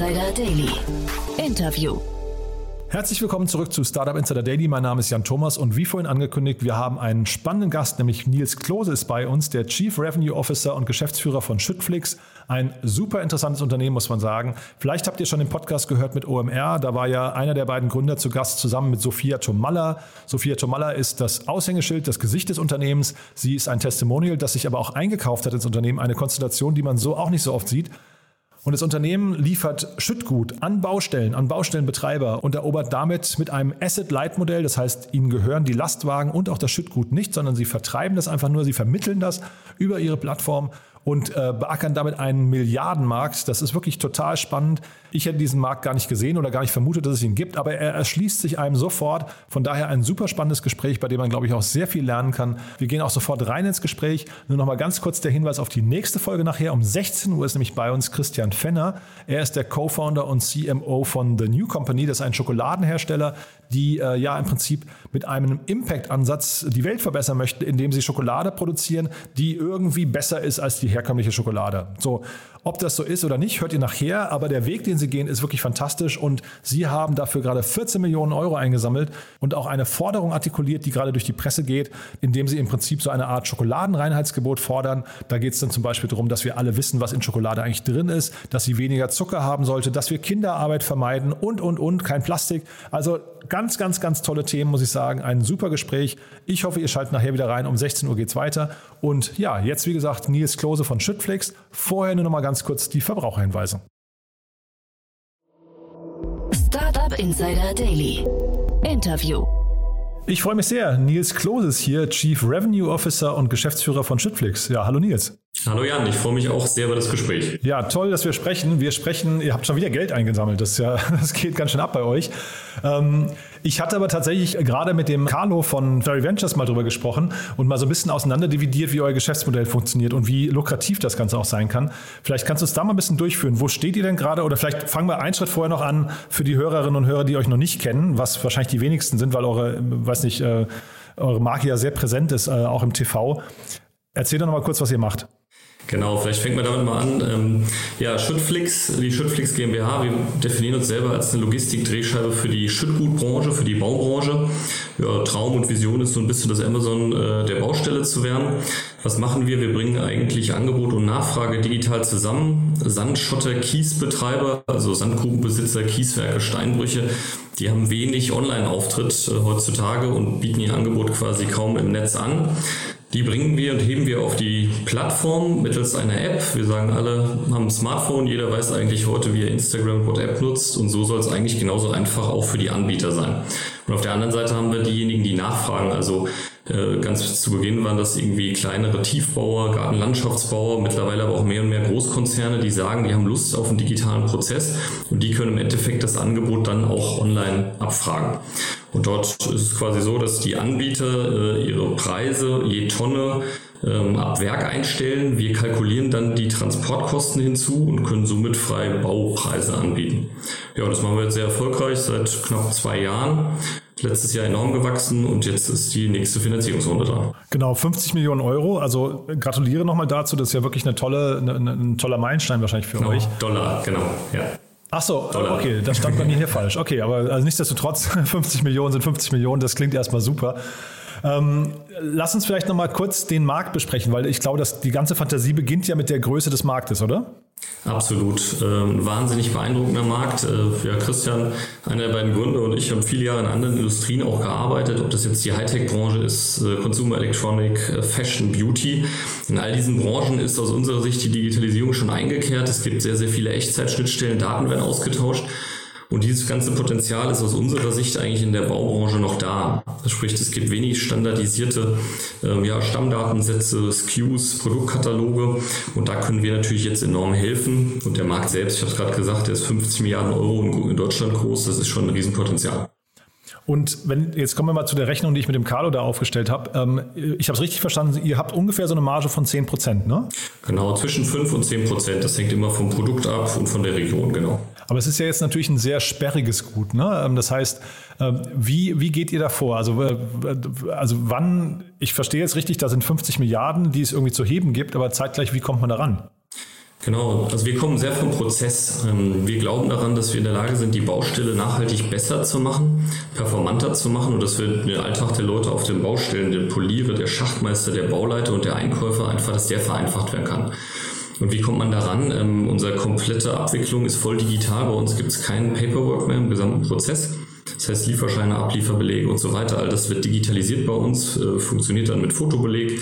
Insider Daily. Interview. Herzlich willkommen zurück zu Startup Insider Daily. Mein Name ist Jan Thomas und wie vorhin angekündigt, wir haben einen spannenden Gast, nämlich Nils Klose ist bei uns, der Chief Revenue Officer und Geschäftsführer von Schüttflix. Ein super interessantes Unternehmen, muss man sagen. Vielleicht habt ihr schon den Podcast gehört mit OMR. Da war ja einer der beiden Gründer zu Gast zusammen mit Sophia Tomalla. Sophia Tomalla ist das Aushängeschild, das Gesicht des Unternehmens. Sie ist ein Testimonial, das sich aber auch eingekauft hat ins Unternehmen. Eine Konstellation, die man so auch nicht so oft sieht. Und das Unternehmen liefert Schüttgut an Baustellen, an Baustellenbetreiber und erobert damit mit einem Asset-Light-Modell. Das heißt, ihnen gehören die Lastwagen und auch das Schüttgut nicht, sondern sie vertreiben das einfach nur, sie vermitteln das über ihre Plattform und äh, beackern damit einen Milliardenmarkt. Das ist wirklich total spannend. Ich hätte diesen Markt gar nicht gesehen oder gar nicht vermutet, dass es ihn gibt, aber er erschließt sich einem sofort. Von daher ein super spannendes Gespräch, bei dem man, glaube ich, auch sehr viel lernen kann. Wir gehen auch sofort rein ins Gespräch. Nur noch mal ganz kurz der Hinweis auf die nächste Folge nachher. Um 16 Uhr ist nämlich bei uns Christian Fenner. Er ist der Co-Founder und CMO von The New Company. Das ist ein Schokoladenhersteller, die äh, ja im Prinzip mit einem Impact-Ansatz die Welt verbessern möchten, indem sie Schokolade produzieren, die irgendwie besser ist als die herkömmliche Schokolade. So, ob das so ist oder nicht, hört ihr nachher, aber der Weg, den sie gehen, ist wirklich fantastisch und sie haben dafür gerade 14 Millionen Euro eingesammelt und auch eine Forderung artikuliert, die gerade durch die Presse geht, indem sie im Prinzip so eine Art Schokoladenreinheitsgebot fordern. Da geht es dann zum Beispiel darum, dass wir alle wissen, was in Schokolade eigentlich drin ist, dass sie weniger Zucker haben sollte, dass wir Kinderarbeit vermeiden und, und, und, kein Plastik. Also ganz, ganz, ganz tolle Themen, muss ich sagen. Ein super Gespräch. Ich hoffe, ihr schaltet nachher wieder rein. Um 16 Uhr geht's weiter. Und ja, jetzt wie gesagt, Nils Klose von Schüttflix. Vorher nur noch mal ganz ganz kurz die Verbraucherhinweise. Startup Insider Daily. Interview. Ich freue mich sehr. Nils Klose ist hier, Chief Revenue Officer und Geschäftsführer von Shitflix. Ja, hallo Nils. Hallo Jan, ich freue mich auch sehr über das Gespräch. Ja, toll, dass wir sprechen. Wir sprechen, ihr habt schon wieder Geld eingesammelt. Das, ja, das geht ganz schön ab bei euch. Ähm, ich hatte aber tatsächlich gerade mit dem Carlo von Very Ventures mal drüber gesprochen und mal so ein bisschen auseinanderdividiert, wie euer Geschäftsmodell funktioniert und wie lukrativ das Ganze auch sein kann. Vielleicht kannst du es da mal ein bisschen durchführen. Wo steht ihr denn gerade? Oder vielleicht fangen wir einen Schritt vorher noch an für die Hörerinnen und Hörer, die euch noch nicht kennen, was wahrscheinlich die wenigsten sind, weil eure, weiß nicht, äh, eure Marke ja sehr präsent ist, äh, auch im TV. Erzähl doch noch mal kurz, was ihr macht. Genau, vielleicht fängt man damit mal an. Ähm, ja, Schüttflix, die Schüttflix GmbH, wir definieren uns selber als eine Logistik-Drehscheibe für die Schüttgutbranche, für die Baubranche. Ja, Traum und Vision ist so ein bisschen das Amazon äh, der Baustelle zu werden. Was machen wir? Wir bringen eigentlich Angebot und Nachfrage digital zusammen. Sandschotter, Kiesbetreiber, also Sandgrubenbesitzer, Kieswerke, Steinbrüche, die haben wenig Online-Auftritt äh, heutzutage und bieten ihr Angebot quasi kaum im Netz an. Die bringen wir und heben wir auf die Plattform mittels einer App. Wir sagen alle haben ein Smartphone, jeder weiß eigentlich heute, wie er Instagram und App nutzt und so soll es eigentlich genauso einfach auch für die Anbieter sein. Und auf der anderen Seite haben wir diejenigen, die nachfragen. Also äh, ganz zu Beginn waren das irgendwie kleinere Tiefbauer, Gartenlandschaftsbauer, mittlerweile aber auch mehr und mehr Großkonzerne, die sagen, die haben Lust auf einen digitalen Prozess und die können im Endeffekt das Angebot dann auch online abfragen. Und dort ist es quasi so, dass die Anbieter äh, ihre Preise je Tonne ähm, ab Werk einstellen. Wir kalkulieren dann die Transportkosten hinzu und können somit frei Baupreise anbieten. Ja, das machen wir jetzt sehr erfolgreich seit knapp zwei Jahren letztes Jahr enorm gewachsen und jetzt ist die nächste Finanzierungsrunde dran. Genau, 50 Millionen Euro. Also gratuliere nochmal dazu. Das ist ja wirklich eine tolle, eine, ein toller Meilenstein wahrscheinlich für genau, euch. Dollar, genau, ja. Ach so, Dollar. okay, das stand bei mir hier falsch. Okay, aber also nichtsdestotrotz, 50 Millionen sind 50 Millionen, das klingt erstmal super. Ähm, lass uns vielleicht nochmal kurz den Markt besprechen, weil ich glaube, dass die ganze Fantasie beginnt ja mit der Größe des Marktes, oder? Absolut. Ähm, wahnsinnig beeindruckender Markt. Äh, ja, Christian, einer der beiden Gründer und ich haben viele Jahre in anderen Industrien auch gearbeitet, ob das jetzt die Hightech-Branche ist, äh, Consumer Electronic, äh, Fashion, Beauty. In all diesen Branchen ist aus unserer Sicht die Digitalisierung schon eingekehrt. Es gibt sehr, sehr viele Echtzeitschnittstellen, Daten werden ausgetauscht. Und dieses ganze Potenzial ist aus unserer Sicht eigentlich in der Baubranche noch da. Das spricht, es gibt wenig standardisierte ähm, ja, Stammdatensätze, SKUs, Produktkataloge und da können wir natürlich jetzt enorm helfen. Und der Markt selbst, ich habe es gerade gesagt, der ist 50 Milliarden Euro in Deutschland groß, das ist schon ein Riesenpotenzial. Und wenn, jetzt kommen wir mal zu der Rechnung, die ich mit dem Carlo da aufgestellt habe. Ähm, ich habe es richtig verstanden, ihr habt ungefähr so eine Marge von 10 Prozent, ne? Genau, zwischen 5 und 10 Prozent. Das hängt immer vom Produkt ab und von der Region, genau. Aber es ist ja jetzt natürlich ein sehr sperriges Gut. Ne? Ähm, das heißt, ähm, wie, wie geht ihr da vor? Also, also wann, ich verstehe jetzt richtig, da sind 50 Milliarden, die es irgendwie zu heben gibt, aber zeitgleich, wie kommt man da ran? Genau, also wir kommen sehr vom Prozess. Ähm, wir glauben daran, dass wir in der Lage sind, die Baustelle nachhaltig besser zu machen, performanter zu machen und dass wir den Alltag der Leute auf den Baustellen, der Poliere, der Schachtmeister, der Bauleiter und der Einkäufer einfach, dass der vereinfacht werden kann. Und wie kommt man daran? Ähm, unsere komplette Abwicklung ist voll digital. Bei uns gibt es keinen Paperwork mehr im gesamten Prozess. Das heißt Lieferscheine, Ablieferbelege und so weiter. All das wird digitalisiert bei uns, äh, funktioniert dann mit Fotobeleg.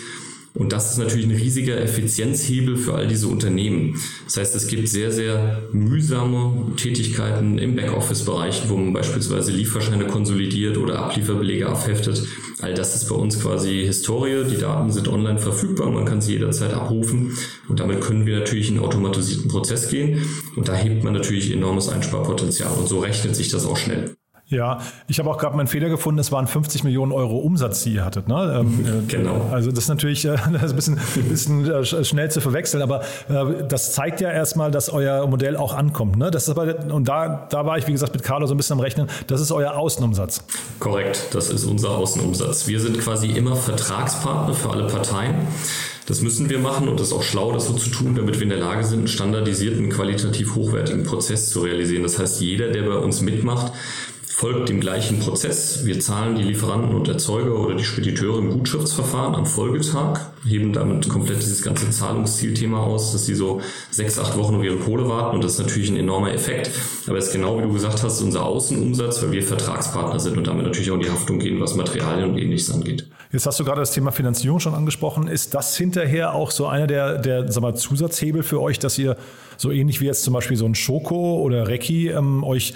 Und das ist natürlich ein riesiger Effizienzhebel für all diese Unternehmen. Das heißt, es gibt sehr, sehr mühsame Tätigkeiten im Backoffice-Bereich, wo man beispielsweise Lieferscheine konsolidiert oder Ablieferbelege abheftet. All das ist bei uns quasi Historie. Die Daten sind online verfügbar, man kann sie jederzeit abrufen. Und damit können wir natürlich in einen automatisierten Prozess gehen. Und da hebt man natürlich enormes Einsparpotenzial. Und so rechnet sich das auch schnell. Ja, ich habe auch gerade meinen Fehler gefunden, es waren 50 Millionen Euro Umsatz, die ihr hattet. Ne? Ähm, äh, genau. Also das ist natürlich äh, das ist ein bisschen, bisschen äh, schnell zu verwechseln, aber äh, das zeigt ja erstmal, dass euer Modell auch ankommt. Ne? Das ist aber, und da, da war ich, wie gesagt, mit Carlo so ein bisschen am Rechnen, das ist euer Außenumsatz. Korrekt, das ist unser Außenumsatz. Wir sind quasi immer Vertragspartner für alle Parteien. Das müssen wir machen und das ist auch schlau, das so zu tun, damit wir in der Lage sind, einen standardisierten, qualitativ hochwertigen Prozess zu realisieren. Das heißt, jeder, der bei uns mitmacht, folgt dem gleichen Prozess. Wir zahlen die Lieferanten und Erzeuger oder die Spediteure im Gutschriftsverfahren am Folgetag, heben damit komplett dieses ganze Zahlungszielthema aus, dass sie so sechs, acht Wochen auf ihre Kohle warten und das ist natürlich ein enormer Effekt. Aber es ist genau wie du gesagt hast, unser Außenumsatz, weil wir Vertragspartner sind und damit natürlich auch in die Haftung gehen, was Materialien und ähnliches angeht. Jetzt hast du gerade das Thema Finanzierung schon angesprochen. Ist das hinterher auch so einer der, der sag mal, Zusatzhebel für euch, dass ihr so ähnlich wie jetzt zum Beispiel so ein Schoko oder Recki ähm, euch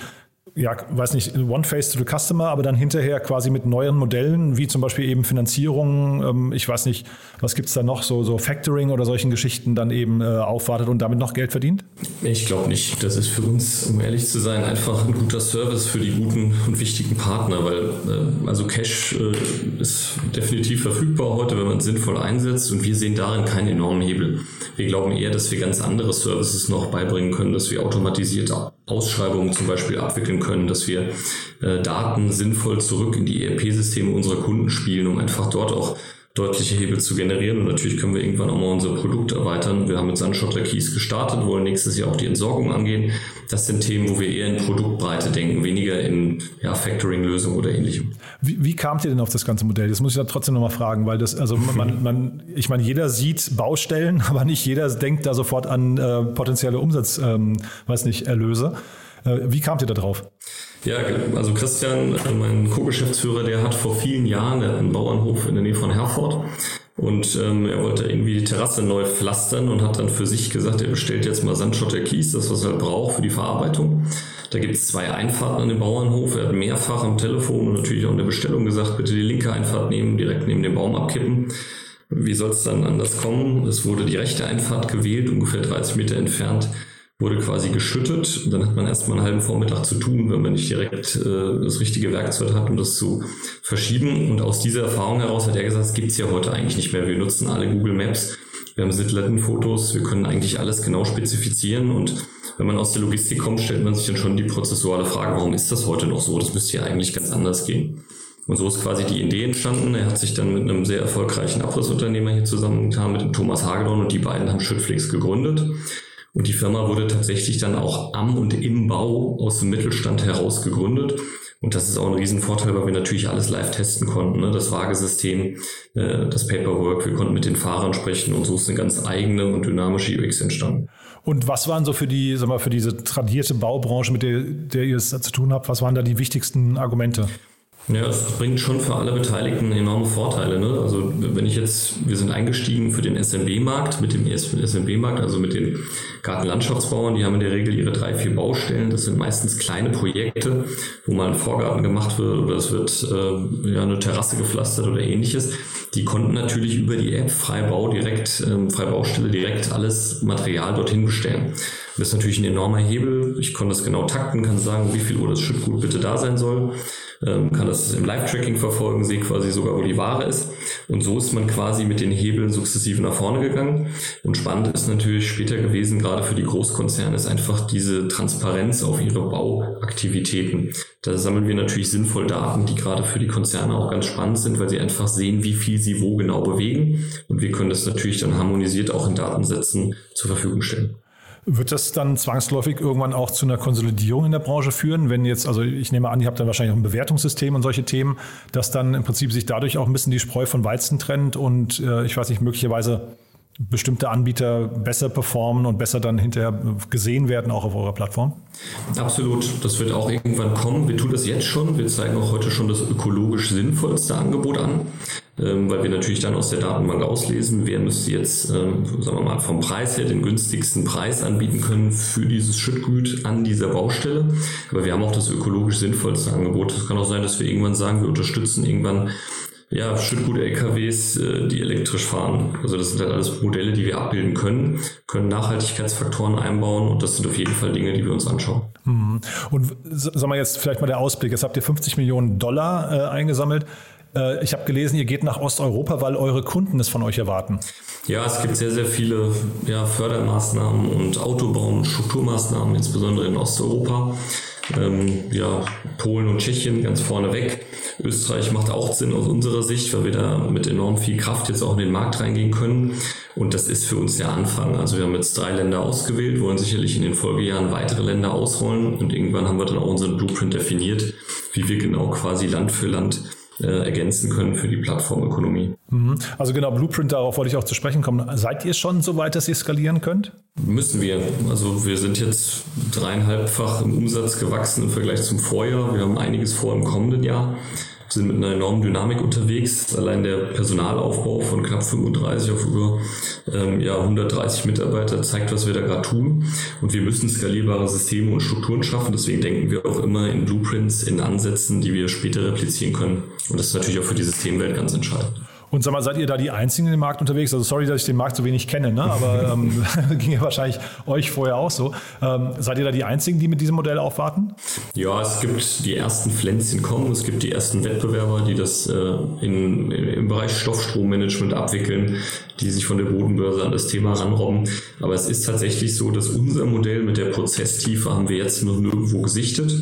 ja, weiß nicht, One Face to the Customer, aber dann hinterher quasi mit neuen Modellen, wie zum Beispiel eben Finanzierung, ähm, ich weiß nicht, was gibt es da noch, so, so Factoring oder solchen Geschichten dann eben äh, aufwartet und damit noch Geld verdient? Ich glaube nicht. Das ist für uns, um ehrlich zu sein, einfach ein guter Service für die guten und wichtigen Partner, weil äh, also Cash äh, ist definitiv verfügbar heute, wenn man es sinnvoll einsetzt und wir sehen darin keinen enormen Hebel. Wir glauben eher, dass wir ganz andere Services noch beibringen können, dass wir automatisiert Ausschreibungen zum Beispiel abwickeln können, dass wir äh, Daten sinnvoll zurück in die ERP-Systeme unserer Kunden spielen, um einfach dort auch deutliche Hebel zu generieren. Und natürlich können wir irgendwann auch mal unser Produkt erweitern. Wir haben mit Sunshotter Keys gestartet, wollen nächstes Jahr auch die Entsorgung angehen. Das sind Themen, wo wir eher in Produktbreite denken, weniger in ja, Factoring-Lösungen oder ähnlichem. Wie, wie kamt ihr denn auf das ganze Modell? Das muss ich ja trotzdem nochmal fragen, weil das, also man, man, ich meine, jeder sieht Baustellen, aber nicht jeder denkt da sofort an äh, potenzielle Umsatz, ähm, weiß nicht, Erlöse. Äh, wie kamt ihr da drauf? Ja, also Christian, mein Co-Geschäftsführer, der hat vor vielen Jahren, einen Bauernhof in der Nähe von Herford und ähm, er wollte irgendwie die Terrasse neu pflastern und hat dann für sich gesagt, er bestellt jetzt mal Sandschotter Kies, das was er braucht für die Verarbeitung. Da gibt es zwei Einfahrten an dem Bauernhof. Er hat mehrfach am Telefon und natürlich auch in der Bestellung gesagt, bitte die linke Einfahrt nehmen, direkt neben dem Baum abkippen. Wie soll es dann anders kommen? Es wurde die rechte Einfahrt gewählt, ungefähr 30 Meter entfernt wurde quasi geschüttet. Dann hat man erstmal einen halben Vormittag zu tun, wenn man nicht direkt äh, das richtige Werkzeug hat, um das zu verschieben. Und aus dieser Erfahrung heraus hat er gesagt, es gibt es ja heute eigentlich nicht mehr. Wir nutzen alle Google Maps. Wir haben Satellitenfotos, wir können eigentlich alles genau spezifizieren und wenn man aus der Logistik kommt, stellt man sich dann schon die prozessuale Frage, warum ist das heute noch so? Das müsste ja eigentlich ganz anders gehen. Und so ist quasi die Idee entstanden. Er hat sich dann mit einem sehr erfolgreichen Abrissunternehmer hier zusammengetan, mit dem Thomas Hagedorn und die beiden haben Schüttflix gegründet. Und die Firma wurde tatsächlich dann auch am und im Bau aus dem Mittelstand heraus gegründet. Und das ist auch ein Riesenvorteil, weil wir natürlich alles live testen konnten. Ne? Das Waagesystem, äh, das Paperwork, wir konnten mit den Fahrern sprechen und so ist eine ganz eigene und dynamische UX entstanden. Und was waren so für die, sag mal, für diese tradierte Baubranche, mit der, der ihr es zu tun habt, was waren da die wichtigsten Argumente? Ja, es bringt schon für alle Beteiligten enorme Vorteile. Ne? Also wenn ich jetzt, wir sind eingestiegen für den SMB-Markt, mit dem SMB-Markt, also mit den Gartenlandschaftsbauern, die haben in der Regel ihre drei, vier Baustellen. Das sind meistens kleine Projekte, wo mal ein Vorgarten gemacht wird oder es wird äh, ja, eine Terrasse gepflastert oder ähnliches. Die konnten natürlich über die App Freibau direkt, ähm, Freibaustelle direkt alles Material dorthin bestellen. Das ist natürlich ein enormer Hebel. Ich konnte das genau takten, kann sagen, wie viel Uhr das Schüttgut bitte da sein soll, ähm, kann das im Live-Tracking verfolgen, sehe quasi sogar, wo die Ware ist. Und so ist man quasi mit den Hebeln sukzessive nach vorne gegangen. Und spannend ist natürlich später gewesen, gerade für die Großkonzerne, ist einfach diese Transparenz auf ihre Bauaktivitäten. Da sammeln wir natürlich sinnvoll Daten, die gerade für die Konzerne auch ganz spannend sind, weil sie einfach sehen, wie viel sie wo genau bewegen. Und wir können das natürlich dann harmonisiert auch in Datensätzen zur Verfügung stellen. Wird das dann zwangsläufig irgendwann auch zu einer Konsolidierung in der Branche führen, wenn jetzt, also ich nehme an, ihr habt dann wahrscheinlich auch ein Bewertungssystem und solche Themen, dass dann im Prinzip sich dadurch auch ein bisschen die Spreu von Weizen trennt und äh, ich weiß nicht, möglicherweise bestimmte Anbieter besser performen und besser dann hinterher gesehen werden, auch auf eurer Plattform? Absolut, das wird auch irgendwann kommen. Wir tun das jetzt schon. Wir zeigen auch heute schon das ökologisch sinnvollste Angebot an, ähm, weil wir natürlich dann aus der Datenbank auslesen, wer müsste jetzt, ähm, sagen wir mal, vom Preis her den günstigsten Preis anbieten können für dieses Schüttgut an dieser Baustelle. Aber wir haben auch das ökologisch sinnvollste Angebot. Es kann auch sein, dass wir irgendwann sagen, wir unterstützen irgendwann ja, schüttgute LKWs, äh, die elektrisch fahren. Also das sind halt alles Modelle, die wir abbilden können, können Nachhaltigkeitsfaktoren einbauen und das sind auf jeden Fall Dinge, die wir uns anschauen. Mhm. Und sagen wir jetzt vielleicht mal der Ausblick. Jetzt habt ihr 50 Millionen Dollar äh, eingesammelt. Äh, ich habe gelesen, ihr geht nach Osteuropa, weil eure Kunden es von euch erwarten. Ja, es gibt sehr, sehr viele ja, Fördermaßnahmen und Autobau- und Strukturmaßnahmen, insbesondere in Osteuropa ähm, ja, Polen und Tschechien ganz vorne weg. Österreich macht auch Sinn aus unserer Sicht, weil wir da mit enorm viel Kraft jetzt auch in den Markt reingehen können. Und das ist für uns der Anfang. Also wir haben jetzt drei Länder ausgewählt, wollen sicherlich in den Folgejahren weitere Länder ausrollen und irgendwann haben wir dann auch unseren Blueprint definiert, wie wir genau quasi Land für Land äh, ergänzen können für die Plattformökonomie. Mhm. Also genau, Blueprint, darauf wollte ich auch zu sprechen kommen. Seid ihr schon so weit, dass ihr skalieren könnt? Müssen wir. Also wir sind jetzt dreieinhalbfach im Umsatz gewachsen im Vergleich zum Vorjahr. Wir haben einiges vor im kommenden Jahr sind mit einer enormen Dynamik unterwegs. Allein der Personalaufbau von knapp 35 auf über ähm, ja, 130 Mitarbeiter zeigt, was wir da gerade tun. Und wir müssen skalierbare Systeme und Strukturen schaffen. Deswegen denken wir auch immer in Blueprints, in Ansätzen, die wir später replizieren können. Und das ist natürlich auch für die Systemwelt ganz entscheidend. Und sag mal, seid ihr da die Einzigen in dem Markt unterwegs? Also sorry, dass ich den Markt so wenig kenne, ne? aber ähm, ging ja wahrscheinlich euch vorher auch so. Ähm, seid ihr da die Einzigen, die mit diesem Modell aufwarten? Ja, es gibt die ersten Pflänzchen kommen, es gibt die ersten Wettbewerber, die das äh, in, im Bereich Stoffstrommanagement abwickeln, die sich von der Bodenbörse an das Thema ranrobben. Aber es ist tatsächlich so, dass unser Modell mit der Prozesstiefe haben wir jetzt noch nirgendwo gesichtet.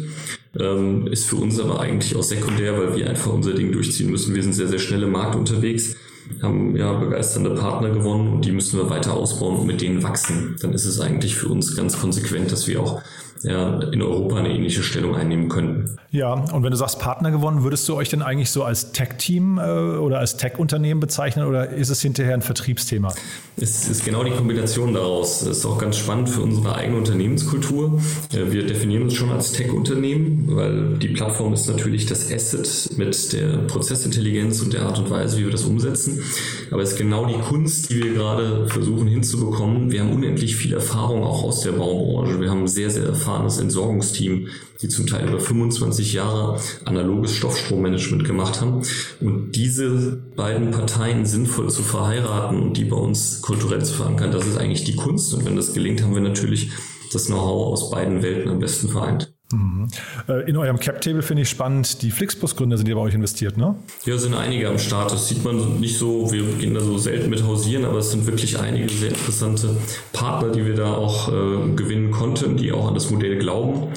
Ähm, ist für uns aber eigentlich auch sekundär, weil wir einfach unser Ding durchziehen müssen. Wir sind sehr, sehr schnell im Markt unterwegs, haben ja begeisternde Partner gewonnen und die müssen wir weiter ausbauen und mit denen wachsen. Dann ist es eigentlich für uns ganz konsequent, dass wir auch ja, in Europa eine ähnliche Stellung einnehmen könnten. Ja, und wenn du sagst Partner gewonnen, würdest du euch denn eigentlich so als Tech-Team äh, oder als Tech-Unternehmen bezeichnen oder ist es hinterher ein Vertriebsthema? Es ist genau die Kombination daraus. Das ist auch ganz spannend für unsere eigene Unternehmenskultur. Äh, wir definieren uns schon als Tech-Unternehmen, weil die Plattform ist natürlich das Asset mit der Prozessintelligenz und der Art und Weise, wie wir das umsetzen. Aber es ist genau die Kunst, die wir gerade versuchen hinzubekommen. Wir haben unendlich viel Erfahrung auch aus der Baubranche. Wir haben sehr, sehr erfahren erfahrenes Entsorgungsteam, die zum Teil über 25 Jahre analoges Stoffstrommanagement gemacht haben. Und diese beiden Parteien sinnvoll zu verheiraten und die bei uns kulturell zu verankern, das ist eigentlich die Kunst. Und wenn das gelingt, haben wir natürlich das Know-how aus beiden Welten am besten vereint. Mhm. Äh, in eurem Cap-Table finde ich spannend, die Flixbus-Gründer sind ja bei euch investiert, ne? Ja, sind einige am Start. Das sieht man nicht so, wir gehen da so selten mit hausieren, aber es sind wirklich einige sehr interessante Partner, die wir da auch äh, gewinnen konnten, die auch an das Modell glauben.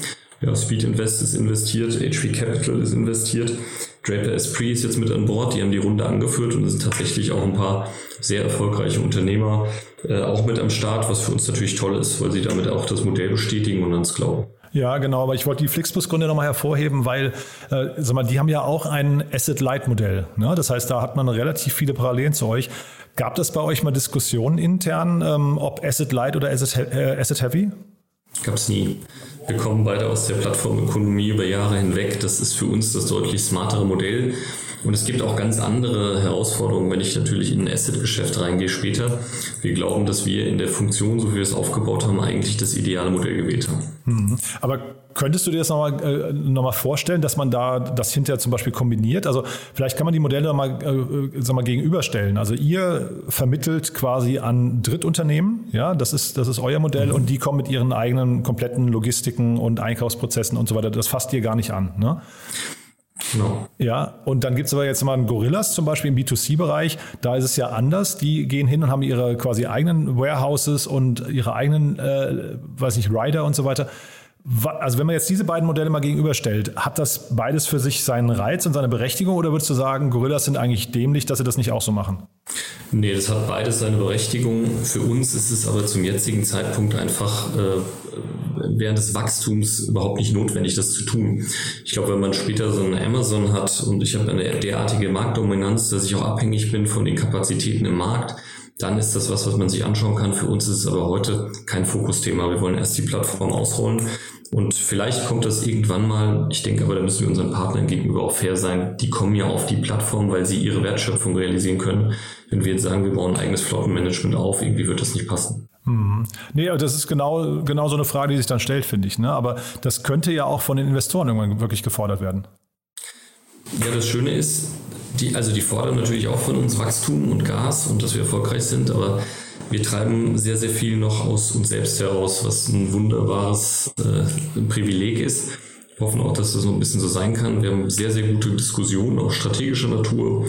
Ja, Speed Invest ist investiert, HP Capital ist investiert, Draper Esprit ist jetzt mit an Bord, die haben die Runde angeführt und es sind tatsächlich auch ein paar sehr erfolgreiche Unternehmer äh, auch mit am Start, was für uns natürlich toll ist, weil sie damit auch das Modell bestätigen und ans glauben. Ja, genau, aber ich wollte die Flixbus-Gründe nochmal hervorheben, weil, äh, sag mal, die haben ja auch ein Asset-Light-Modell. Ne? Das heißt, da hat man relativ viele Parallelen zu euch. Gab das bei euch mal Diskussionen intern, ähm, ob Asset-Light oder Asset-Heavy? Äh, Gab es nie. Wir kommen beide aus der Plattformökonomie über Jahre hinweg. Das ist für uns das deutlich smartere Modell. Und es gibt auch ganz andere Herausforderungen, wenn ich natürlich in ein Asset-Geschäft reingehe später. Wir glauben, dass wir in der Funktion, so wie wir es aufgebaut haben, eigentlich das ideale Modell gewählt haben. Mhm. Aber Könntest du dir das nochmal äh, noch vorstellen, dass man da das hinterher zum Beispiel kombiniert? Also vielleicht kann man die Modelle nochmal äh, sag mal, gegenüberstellen. Also ihr vermittelt quasi an Drittunternehmen, ja, das ist, das ist euer Modell mhm. und die kommen mit ihren eigenen kompletten Logistiken und Einkaufsprozessen und so weiter. Das fasst ihr gar nicht an. Ne? Genau. Ja, und dann gibt es aber jetzt mal einen Gorillas zum Beispiel im B2C-Bereich. Da ist es ja anders. Die gehen hin und haben ihre quasi eigenen Warehouses und ihre eigenen, äh, weiß nicht, Rider und so weiter. Also wenn man jetzt diese beiden Modelle mal gegenüberstellt, hat das beides für sich seinen Reiz und seine Berechtigung oder würdest du sagen, Gorillas sind eigentlich dämlich, dass sie das nicht auch so machen? Nee, das hat beides seine Berechtigung. Für uns ist es aber zum jetzigen Zeitpunkt einfach äh, während des Wachstums überhaupt nicht notwendig, das zu tun. Ich glaube, wenn man später so ein Amazon hat und ich habe eine derartige Marktdominanz, dass ich auch abhängig bin von den Kapazitäten im Markt, dann ist das was, was man sich anschauen kann. Für uns ist es aber heute kein Fokusthema. Wir wollen erst die Plattform ausrollen und vielleicht kommt das irgendwann mal. Ich denke aber, da müssen wir unseren Partnern gegenüber auch fair sein. Die kommen ja auf die Plattform, weil sie ihre Wertschöpfung realisieren können. Wenn wir jetzt sagen, wir bauen ein eigenes Flottenmanagement auf, irgendwie wird das nicht passen. Mhm. Nee, das ist genau, genau so eine Frage, die sich dann stellt, finde ich. Ne? Aber das könnte ja auch von den Investoren irgendwann wirklich gefordert werden. Ja, das Schöne ist, die, also die fordern natürlich auch von uns Wachstum und Gas und dass wir erfolgreich sind, aber wir treiben sehr, sehr viel noch aus uns selbst heraus, was ein wunderbares äh, Privileg ist. Hoffen auch, dass das noch ein bisschen so sein kann. Wir haben sehr, sehr gute Diskussionen, auch strategischer Natur,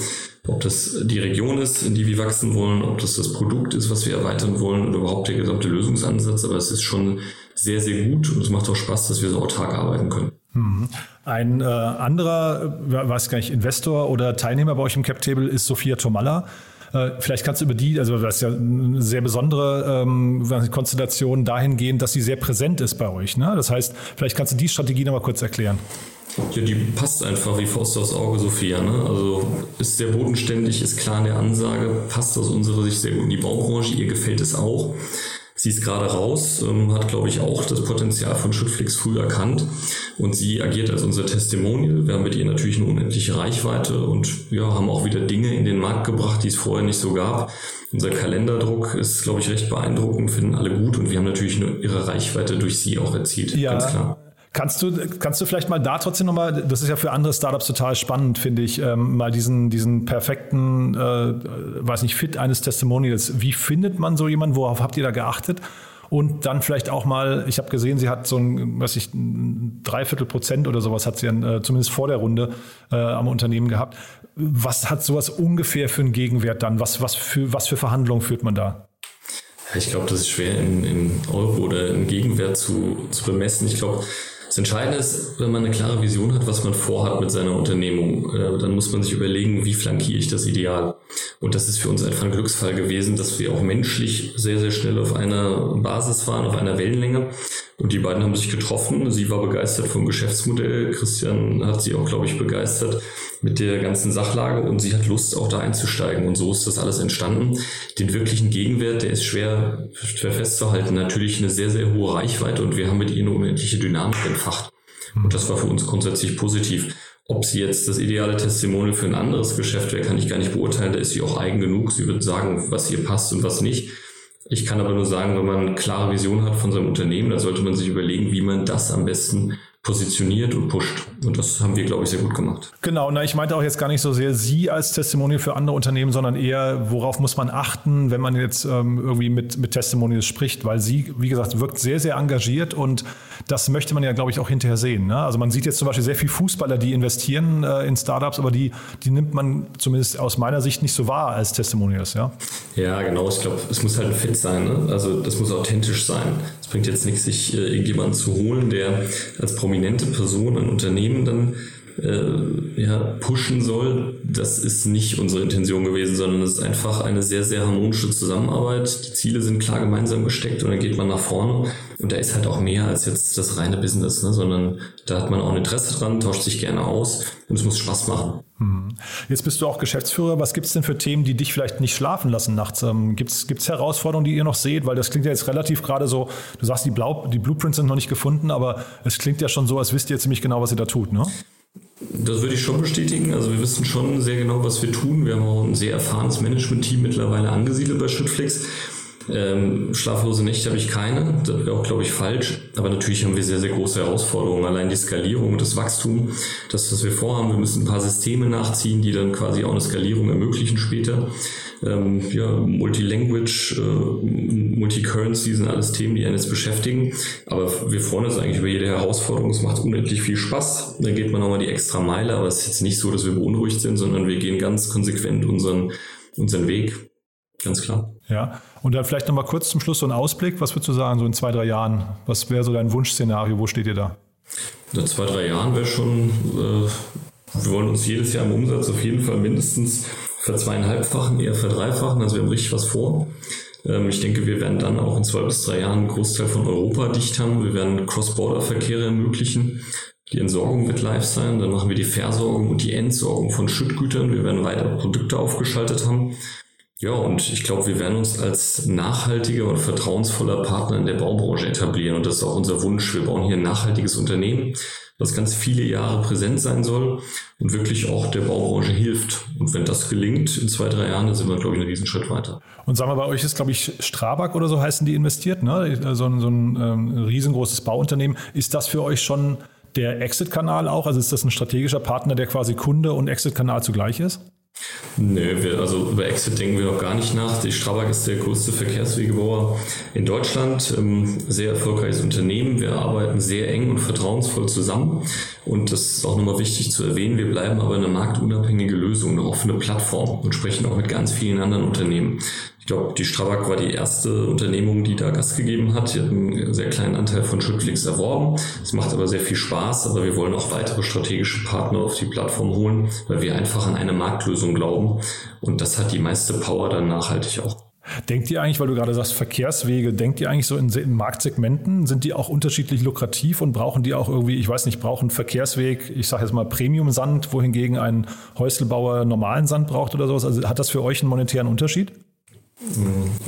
ob das die Region ist, in die wir wachsen wollen, ob das das Produkt ist, was wir erweitern wollen oder überhaupt der gesamte Lösungsansatz. Aber es ist schon sehr, sehr gut und es macht auch Spaß, dass wir so autark arbeiten können. Mhm. Ein äh, anderer, weiß gar nicht, Investor oder Teilnehmer bei euch im Cap Table ist Sophia Tomalla. Äh, vielleicht kannst du über die, also das ist ja eine sehr besondere ähm, Konstellation dahingehend, dass sie sehr präsent ist bei euch. Ne? Das heißt, vielleicht kannst du die Strategie nochmal kurz erklären. Ja, die passt einfach wie Faust aufs Auge, Sophia. Ne? Also ist sehr bodenständig, ist klar in der Ansage, passt aus unserer Sicht sehr gut in die Baubranche, ihr gefällt es auch. Sie ist gerade raus, ähm, hat, glaube ich, auch das Potenzial von Schutflix früh erkannt und sie agiert als unser Testimonial. Wir haben mit ihr natürlich eine unendliche Reichweite und ja, haben auch wieder Dinge in den Markt gebracht, die es vorher nicht so gab. Unser Kalenderdruck ist, glaube ich, recht beeindruckend, finden alle gut und wir haben natürlich nur ihre Reichweite durch sie auch erzielt, ja. ganz klar. Kannst du, kannst du vielleicht mal da trotzdem nochmal, das ist ja für andere Startups total spannend, finde ich, ähm, mal diesen, diesen perfekten, äh, weiß nicht, Fit eines Testimonials. Wie findet man so jemanden? Worauf habt ihr da geachtet? Und dann vielleicht auch mal, ich habe gesehen, sie hat so ein, was ich, ein Dreiviertel Prozent oder sowas hat sie dann, äh, zumindest vor der Runde äh, am Unternehmen gehabt. Was hat sowas ungefähr für einen Gegenwert dann? Was, was, für, was für Verhandlungen führt man da? Ich glaube, das ist schwer in, in Euro oder in Gegenwert zu, zu bemessen. Ich glaube, das Entscheidende ist, wenn man eine klare Vision hat, was man vorhat mit seiner Unternehmung, äh, dann muss man sich überlegen, wie flankiere ich das Ideal. Und das ist für uns einfach ein Glücksfall gewesen, dass wir auch menschlich sehr, sehr schnell auf einer Basis waren, auf einer Wellenlänge. Und die beiden haben sich getroffen. Sie war begeistert vom Geschäftsmodell. Christian hat sie auch, glaube ich, begeistert mit der ganzen Sachlage und sie hat Lust, auch da einzusteigen. Und so ist das alles entstanden. Den wirklichen Gegenwert, der ist schwer, schwer festzuhalten. Natürlich eine sehr, sehr hohe Reichweite und wir haben mit ihr eine unendliche Dynamik entfacht. Und das war für uns grundsätzlich positiv. Ob sie jetzt das ideale Testimonial für ein anderes Geschäft wäre, kann ich gar nicht beurteilen. Da ist sie auch eigen genug. Sie wird sagen, was ihr passt und was nicht. Ich kann aber nur sagen, wenn man eine klare Vision hat von seinem Unternehmen, dann sollte man sich überlegen, wie man das am besten positioniert und pusht. Und das haben wir, glaube ich, sehr gut gemacht. Genau, na, ich meinte auch jetzt gar nicht so sehr Sie als Testimonial für andere Unternehmen, sondern eher, worauf muss man achten, wenn man jetzt ähm, irgendwie mit, mit Testimonials spricht, weil sie, wie gesagt, wirkt sehr, sehr engagiert und das möchte man ja, glaube ich, auch hinterher sehen. Ne? Also man sieht jetzt zum Beispiel sehr viele Fußballer, die investieren äh, in Startups, aber die, die nimmt man zumindest aus meiner Sicht nicht so wahr als Testimonials, ja? Ja, genau. Ich glaube, es muss halt ein Fit sein. Ne? Also das muss authentisch sein. Es bringt jetzt nichts, sich äh, irgendjemanden zu holen, der als prominente Person ein Unternehmen dann äh, ja, pushen soll, das ist nicht unsere Intention gewesen, sondern es ist einfach eine sehr, sehr harmonische Zusammenarbeit. Die Ziele sind klar gemeinsam gesteckt und dann geht man nach vorne. Und da ist halt auch mehr als jetzt das reine Business, ne? sondern da hat man auch ein Interesse dran, tauscht sich gerne aus und es muss Spaß machen. Hm. Jetzt bist du auch Geschäftsführer. Was gibt es denn für Themen, die dich vielleicht nicht schlafen lassen nachts? Ähm, gibt es Herausforderungen, die ihr noch seht? Weil das klingt ja jetzt relativ gerade so, du sagst, die, Blau, die Blueprints sind noch nicht gefunden, aber es klingt ja schon so, als wisst ihr ziemlich genau, was ihr da tut, ne? Das würde ich schon bestätigen. Also wir wissen schon sehr genau, was wir tun. Wir haben auch ein sehr erfahrenes Management-Team mittlerweile angesiedelt bei Schüttflix. Ähm, schlaflose Nächte habe ich keine, das wäre auch, glaube ich, falsch. Aber natürlich haben wir sehr, sehr große Herausforderungen. Allein die Skalierung und das Wachstum, das, was wir vorhaben, wir müssen ein paar Systeme nachziehen, die dann quasi auch eine Skalierung ermöglichen später. Ähm, ja, Multilanguage, äh, Multicurrency sind alles Themen, die einen jetzt beschäftigen. Aber wir freuen uns eigentlich über jede Herausforderung. Es macht unendlich viel Spaß. Dann geht man nochmal die extra Meile, aber es ist jetzt nicht so, dass wir beunruhigt sind, sondern wir gehen ganz konsequent unseren, unseren Weg. Ganz klar. Ja, und dann vielleicht nochmal kurz zum Schluss so ein Ausblick. Was würdest du sagen, so in zwei, drei Jahren? Was wäre so dein Wunschszenario? Wo steht ihr da? In zwei, drei Jahren wäre schon, äh, wir wollen uns jedes Jahr im Umsatz auf jeden Fall mindestens verzweieinhalbfachen, eher verdreifachen. Also wir haben richtig was vor. Ähm, ich denke, wir werden dann auch in zwei bis drei Jahren einen Großteil von Europa dicht haben. Wir werden Cross-Border-Verkehre ermöglichen. Die Entsorgung wird live sein. Dann machen wir die Versorgung und die Entsorgung von Schüttgütern. Wir werden weitere Produkte aufgeschaltet haben. Ja, und ich glaube, wir werden uns als nachhaltiger und vertrauensvoller Partner in der Baubranche etablieren. Und das ist auch unser Wunsch. Wir bauen hier ein nachhaltiges Unternehmen, das ganz viele Jahre präsent sein soll und wirklich auch der Baubranche hilft. Und wenn das gelingt in zwei, drei Jahren, dann sind wir, glaube ich, einen Riesenschritt weiter. Und sagen wir, bei euch ist, glaube ich, Strabag oder so heißen die investiert, ne? So ein, so ein ähm, riesengroßes Bauunternehmen. Ist das für euch schon der Exit-Kanal auch? Also ist das ein strategischer Partner, der quasi Kunde und Exit-Kanal zugleich ist? Nö, wir, also über Exit denken wir noch gar nicht nach. Die Strabag ist der größte Verkehrswegebauer in Deutschland, ähm, sehr erfolgreiches Unternehmen. Wir arbeiten sehr eng und vertrauensvoll zusammen. Und das ist auch nochmal wichtig zu erwähnen. Wir bleiben aber eine marktunabhängige Lösung, eine offene Plattform und sprechen auch mit ganz vielen anderen Unternehmen. Ich glaube, die Strabag war die erste Unternehmung, die da Gas gegeben hat. Die hat einen sehr kleinen Anteil von Schüttflix erworben. Es macht aber sehr viel Spaß, aber wir wollen auch weitere strategische Partner auf die Plattform holen, weil wir einfach an eine Marktlösung glauben. Und das hat die meiste Power dann nachhaltig auch. Denkt ihr eigentlich, weil du gerade sagst Verkehrswege, denkt ihr eigentlich so in, in, Marktsegmenten, sind die auch unterschiedlich lukrativ und brauchen die auch irgendwie, ich weiß nicht, brauchen Verkehrsweg, ich sage jetzt mal Premium-Sand, wohingegen ein Häuselbauer normalen Sand braucht oder sowas? Also hat das für euch einen monetären Unterschied?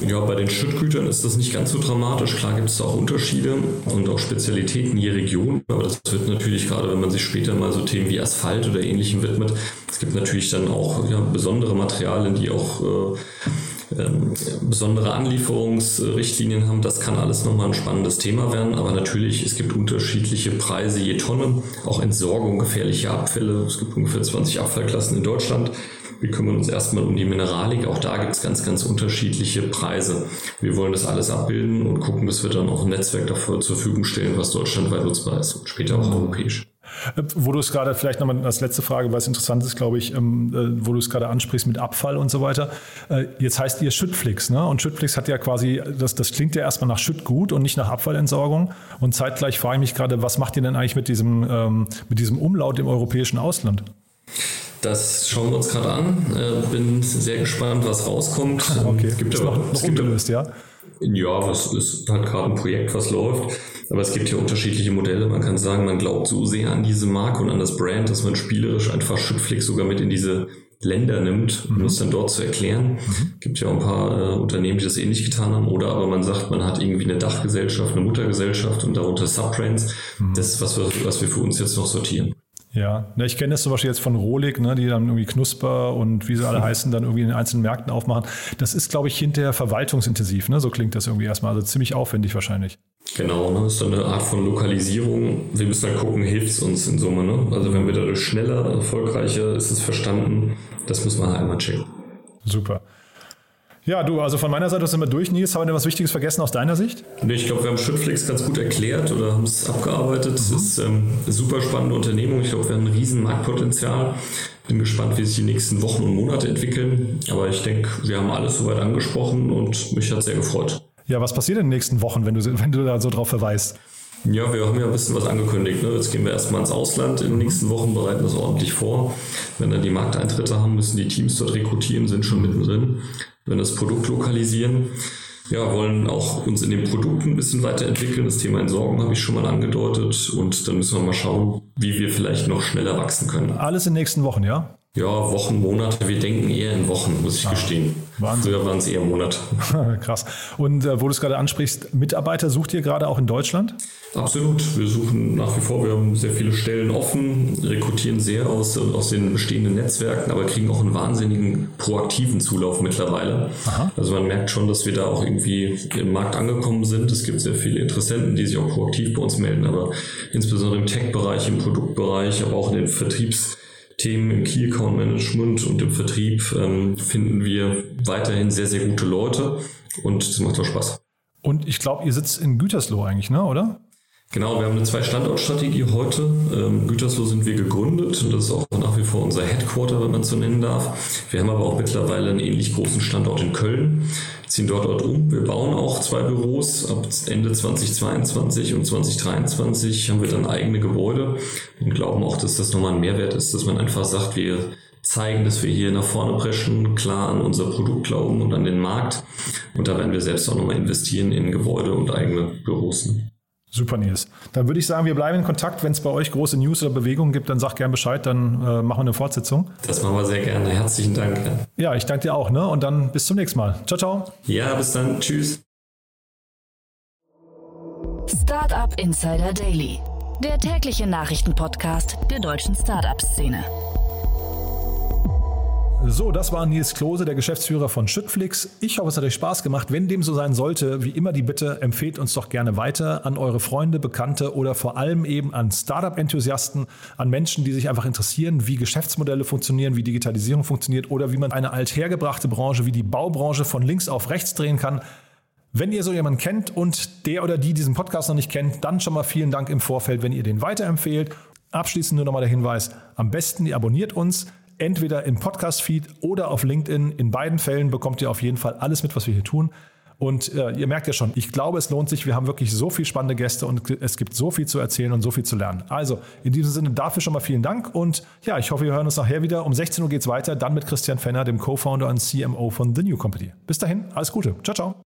Ja, bei den Schüttgütern ist das nicht ganz so dramatisch. Klar gibt es auch Unterschiede und auch Spezialitäten je Region, aber das wird natürlich gerade, wenn man sich später mal so Themen wie Asphalt oder ähnlichem widmet, es gibt natürlich dann auch ja, besondere Materialien, die auch äh, ähm, besondere Anlieferungsrichtlinien haben. Das kann alles nochmal ein spannendes Thema werden, aber natürlich, es gibt unterschiedliche Preise je Tonne, auch Entsorgung gefährlicher Abfälle. Es gibt ungefähr 20 Abfallklassen in Deutschland. Wir kümmern uns erstmal um die Mineralik. Auch da gibt es ganz, ganz unterschiedliche Preise. Wir wollen das alles abbilden und gucken, dass wir dann auch ein Netzwerk dafür zur Verfügung stellen, was deutschlandweit nutzbar ist und später auch europäisch. Äh, wo du es gerade vielleicht nochmal als letzte Frage, weil es interessant ist, glaube ich, ähm, äh, wo du es gerade ansprichst mit Abfall und so weiter. Äh, jetzt heißt ihr Schüttflix, ne? Und Schüttflix hat ja quasi, das, das klingt ja erstmal nach Schüttgut und nicht nach Abfallentsorgung. Und zeitgleich frage ich mich gerade, was macht ihr denn eigentlich mit diesem, ähm, mit diesem Umlaut im europäischen Ausland? Das schauen wir uns gerade an. Äh, bin sehr gespannt, was rauskommt. Okay. Es gibt ist aber, noch, noch ungelöst, ja? Ja, was ist halt gerade ein Projekt, was läuft. Aber es gibt ja unterschiedliche Modelle. Man kann sagen, man glaubt so sehr an diese Marke und an das Brand, dass man spielerisch einfach Schüttflix sogar mit in diese Länder nimmt, um mhm. es dann dort zu erklären. Mhm. Gibt ja auch ein paar äh, Unternehmen, die das ähnlich getan haben. Oder aber man sagt, man hat irgendwie eine Dachgesellschaft, eine Muttergesellschaft und darunter Subbrands. Mhm. Das ist was, was wir für uns jetzt noch sortieren. Ja, ne, ich kenne das zum Beispiel jetzt von Rohlig, ne, die dann irgendwie Knusper und wie sie alle heißen, dann irgendwie in den einzelnen Märkten aufmachen. Das ist, glaube ich, hinterher verwaltungsintensiv, ne? so klingt das irgendwie erstmal. Also ziemlich aufwendig wahrscheinlich. Genau, ne? das ist eine Art von Lokalisierung. Wir müssen dann gucken, hilft es uns in Summe. Ne? Also wenn wir dadurch schneller, erfolgreicher, ist es verstanden, das muss man halt einmal checken. Super. Ja, du, also von meiner Seite sind wir durch. Nils, haben wir was Wichtiges vergessen aus deiner Sicht? Nee, ich glaube, wir haben Schüttflix ganz gut erklärt oder haben es abgearbeitet. Es mhm. ist ähm, eine super spannende Unternehmung. Ich glaube, wir haben ein riesen Marktpotenzial. Bin gespannt, wie sich die nächsten Wochen und Monate entwickeln. Aber ich denke, wir haben alles soweit angesprochen und mich hat sehr gefreut. Ja, was passiert in den nächsten Wochen, wenn du, wenn du da so drauf verweist? Ja, wir haben ja ein bisschen was angekündigt. Ne? Jetzt gehen wir erstmal ins Ausland in den nächsten Wochen, bereiten das ordentlich vor. Wenn dann die Markteintritte haben, müssen die Teams dort rekrutieren, sind schon mittendrin wenn das Produkt lokalisieren. Ja, wollen auch uns in den Produkten ein bisschen weiterentwickeln. Das Thema Entsorgung habe ich schon mal angedeutet und dann müssen wir mal schauen, wie wir vielleicht noch schneller wachsen können. Alles in den nächsten Wochen, ja? Ja, Wochen, Monate. Wir denken eher in Wochen, muss ich ah, gestehen. Wahnsinn. Früher waren es eher Monate. Krass. Und äh, wo du es gerade ansprichst, Mitarbeiter sucht ihr gerade auch in Deutschland? Absolut. Wir suchen nach wie vor, wir haben sehr viele Stellen offen, rekrutieren sehr aus, aus den bestehenden Netzwerken, aber kriegen auch einen wahnsinnigen proaktiven Zulauf mittlerweile. Aha. Also man merkt schon, dass wir da auch irgendwie im Markt angekommen sind. Es gibt sehr viele Interessenten, die sich auch proaktiv bei uns melden, aber insbesondere im Tech-Bereich, im Produktbereich, aber auch in den Vertriebs- Themen im Key Account Management und im Vertrieb ähm, finden wir weiterhin sehr, sehr gute Leute und das macht auch Spaß. Und ich glaube, ihr sitzt in Gütersloh eigentlich, ne, oder? Genau, wir haben eine Zwei-Standort-Strategie heute. Ähm, Gütersloh sind wir gegründet und das ist auch nach wie vor unser Headquarter, wenn man es so nennen darf. Wir haben aber auch mittlerweile einen ähnlich großen Standort in Köln, ziehen dort, dort um. Wir bauen auch zwei Büros. Ab Ende 2022 und 2023 haben wir dann eigene Gebäude und glauben auch, dass das nochmal ein Mehrwert ist, dass man einfach sagt, wir zeigen, dass wir hier nach vorne preschen, klar an unser Produkt glauben und an den Markt. Und da werden wir selbst auch nochmal investieren in Gebäude und eigene Büros. Ne? Super, Nils. Dann würde ich sagen, wir bleiben in Kontakt. Wenn es bei euch große News oder Bewegungen gibt, dann sag gern Bescheid, dann äh, machen wir eine Fortsetzung. Das machen wir sehr gerne. Herzlichen Dank. Ja, ich danke dir auch. Ne? Und dann bis zum nächsten Mal. Ciao, ciao. Ja, bis dann. Tschüss. Startup Insider Daily, der tägliche Nachrichtenpodcast der deutschen Startup-Szene. So, das war Nils Klose, der Geschäftsführer von Schüttflix. Ich hoffe, es hat euch Spaß gemacht. Wenn dem so sein sollte, wie immer die Bitte, empfehlt uns doch gerne weiter an eure Freunde, Bekannte oder vor allem eben an Startup-Enthusiasten, an Menschen, die sich einfach interessieren, wie Geschäftsmodelle funktionieren, wie Digitalisierung funktioniert oder wie man eine althergebrachte Branche wie die Baubranche von links auf rechts drehen kann. Wenn ihr so jemanden kennt und der oder die diesen Podcast noch nicht kennt, dann schon mal vielen Dank im Vorfeld, wenn ihr den weiterempfehlt. Abschließend nur nochmal der Hinweis, am besten ihr abonniert uns entweder im Podcast-Feed oder auf LinkedIn. In beiden Fällen bekommt ihr auf jeden Fall alles mit, was wir hier tun. Und äh, ihr merkt ja schon, ich glaube, es lohnt sich. Wir haben wirklich so viele spannende Gäste und es gibt so viel zu erzählen und so viel zu lernen. Also in diesem Sinne dafür schon mal vielen Dank und ja, ich hoffe, wir hören uns nachher wieder. Um 16 Uhr geht es weiter, dann mit Christian Fenner, dem Co-Founder und CMO von The New Company. Bis dahin, alles Gute. Ciao, ciao.